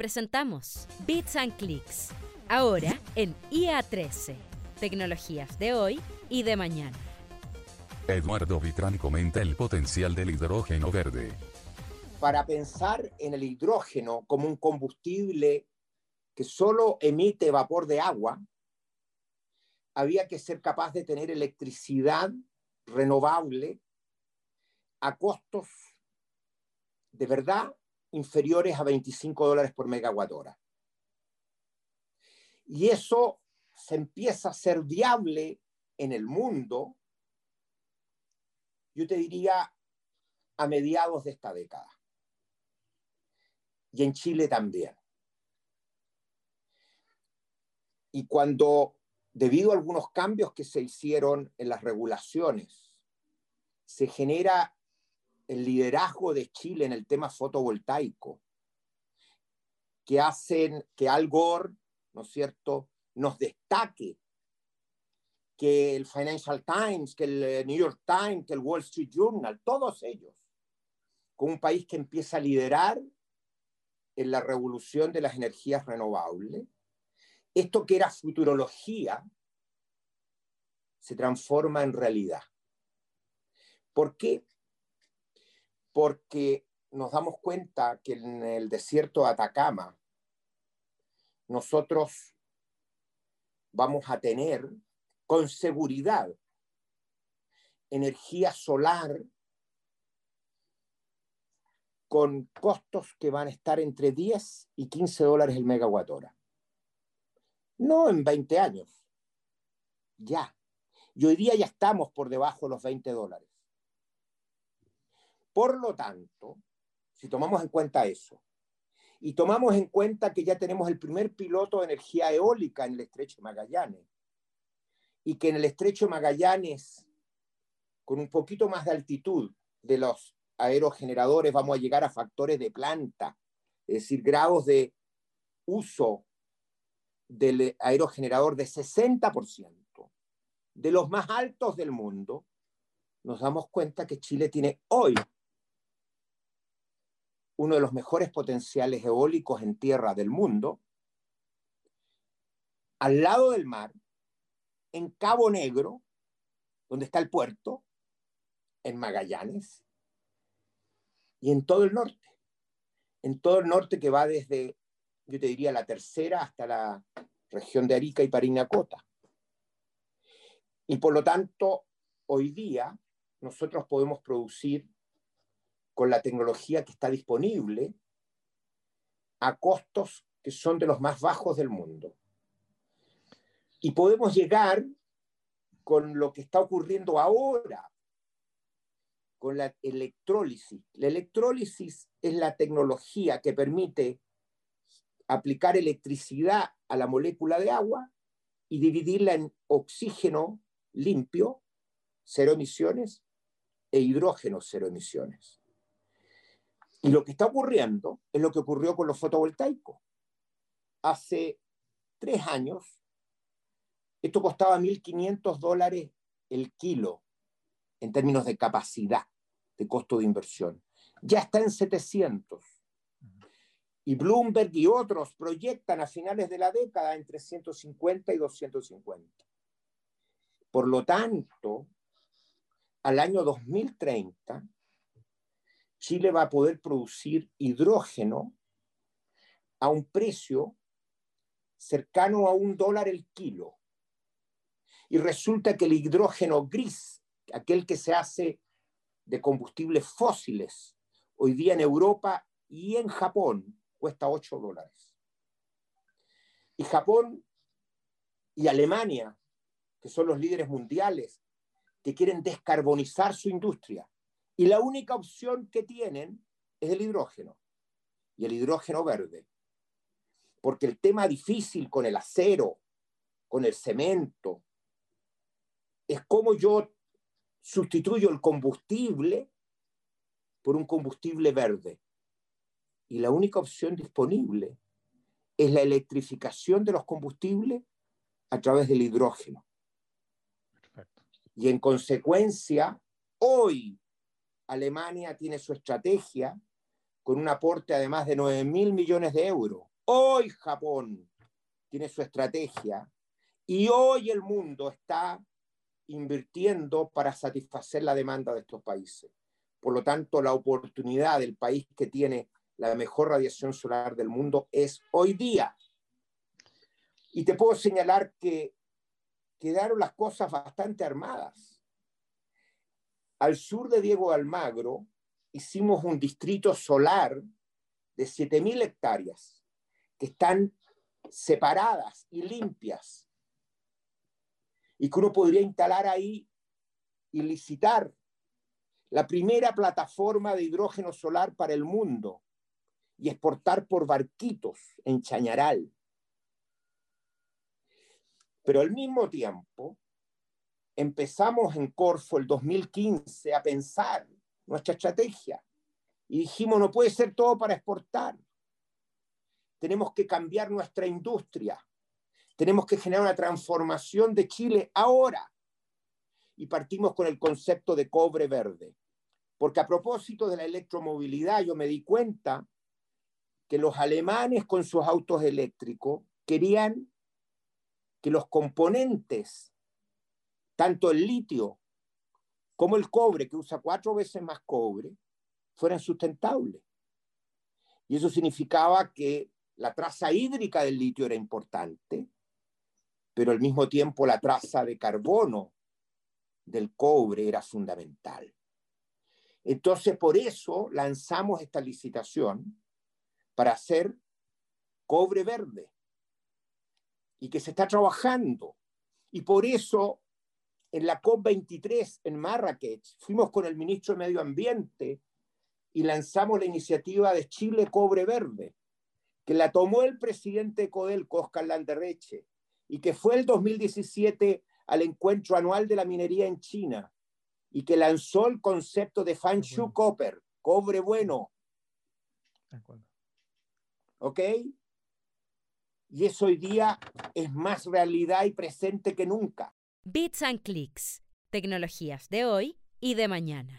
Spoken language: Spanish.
Presentamos Bits and Clicks, ahora en IA13. Tecnologías de hoy y de mañana. Eduardo Vitrán comenta el potencial del hidrógeno verde. Para pensar en el hidrógeno como un combustible que solo emite vapor de agua, había que ser capaz de tener electricidad renovable a costos de verdad inferiores a 25 dólares por megawatt hora. Y eso se empieza a ser viable en el mundo, yo te diría, a mediados de esta década. Y en Chile también. Y cuando, debido a algunos cambios que se hicieron en las regulaciones, se genera el liderazgo de Chile en el tema fotovoltaico, que hacen que Al Gore, ¿no es cierto?, nos destaque, que el Financial Times, que el eh, New York Times, que el Wall Street Journal, todos ellos, con un país que empieza a liderar en la revolución de las energías renovables, esto que era futurología se transforma en realidad. ¿Por qué? Porque nos damos cuenta que en el desierto de Atacama nosotros vamos a tener con seguridad energía solar con costos que van a estar entre 10 y 15 dólares el megawatt hora. No en 20 años, ya. Y hoy día ya estamos por debajo de los 20 dólares. Por lo tanto, si tomamos en cuenta eso, y tomamos en cuenta que ya tenemos el primer piloto de energía eólica en el estrecho Magallanes, y que en el estrecho Magallanes, con un poquito más de altitud de los aerogeneradores, vamos a llegar a factores de planta, es decir, grados de uso del aerogenerador de 60%, de los más altos del mundo, nos damos cuenta que Chile tiene hoy uno de los mejores potenciales eólicos en tierra del mundo, al lado del mar, en Cabo Negro, donde está el puerto, en Magallanes, y en todo el norte. En todo el norte que va desde, yo te diría, la tercera hasta la región de Arica y Parinacota. Y por lo tanto, hoy día nosotros podemos producir con la tecnología que está disponible a costos que son de los más bajos del mundo. Y podemos llegar con lo que está ocurriendo ahora, con la electrólisis. La electrólisis es la tecnología que permite aplicar electricidad a la molécula de agua y dividirla en oxígeno limpio, cero emisiones, e hidrógeno, cero emisiones. Y lo que está ocurriendo es lo que ocurrió con los fotovoltaicos. Hace tres años, esto costaba 1.500 dólares el kilo en términos de capacidad, de costo de inversión. Ya está en 700. Y Bloomberg y otros proyectan a finales de la década entre 150 y 250. Por lo tanto, al año 2030, Chile va a poder producir hidrógeno a un precio cercano a un dólar el kilo. Y resulta que el hidrógeno gris, aquel que se hace de combustibles fósiles, hoy día en Europa y en Japón cuesta 8 dólares. Y Japón y Alemania, que son los líderes mundiales, que quieren descarbonizar su industria, y la única opción que tienen es el hidrógeno y el hidrógeno verde. Porque el tema difícil con el acero, con el cemento, es cómo yo sustituyo el combustible por un combustible verde. Y la única opción disponible es la electrificación de los combustibles a través del hidrógeno. Y en consecuencia, hoy Alemania tiene su estrategia con un aporte además de 9 mil millones de euros Hoy Japón tiene su estrategia y hoy el mundo está invirtiendo para satisfacer la demanda de estos países. Por lo tanto, la oportunidad del país que tiene la mejor radiación solar del mundo es hoy día. Y te puedo señalar que quedaron las cosas bastante armadas. Al sur de Diego Almagro hicimos un distrito solar de 7.000 hectáreas que están separadas y limpias y que uno podría instalar ahí y licitar la primera plataforma de hidrógeno solar para el mundo y exportar por barquitos en Chañaral. Pero al mismo tiempo, empezamos en Corfo el 2015 a pensar nuestra estrategia y dijimos, no puede ser todo para exportar. Tenemos que cambiar nuestra industria. Tenemos que generar una transformación de Chile ahora. Y partimos con el concepto de cobre verde. Porque a propósito de la electromovilidad, yo me di cuenta que los alemanes con sus autos eléctricos querían que los componentes, tanto el litio como el cobre, que usa cuatro veces más cobre, fueran sustentables. Y eso significaba que la traza hídrica del litio era importante, pero al mismo tiempo la traza de carbono del cobre era fundamental. Entonces, por eso lanzamos esta licitación para hacer cobre verde y que se está trabajando. Y por eso en la COP23 en Marrakech fuimos con el ministro de Medio Ambiente y lanzamos la iniciativa de Chile Cobre Verde, que la tomó el presidente de Codelco, Oscar Landerreche, y que fue el 2017 al encuentro anual de la minería en China, y que lanzó el concepto de Fanshu Copper, cobre bueno. ¿Ok? Y eso hoy día es más realidad y presente que nunca. Bits and Clicks, tecnologías de hoy y de mañana.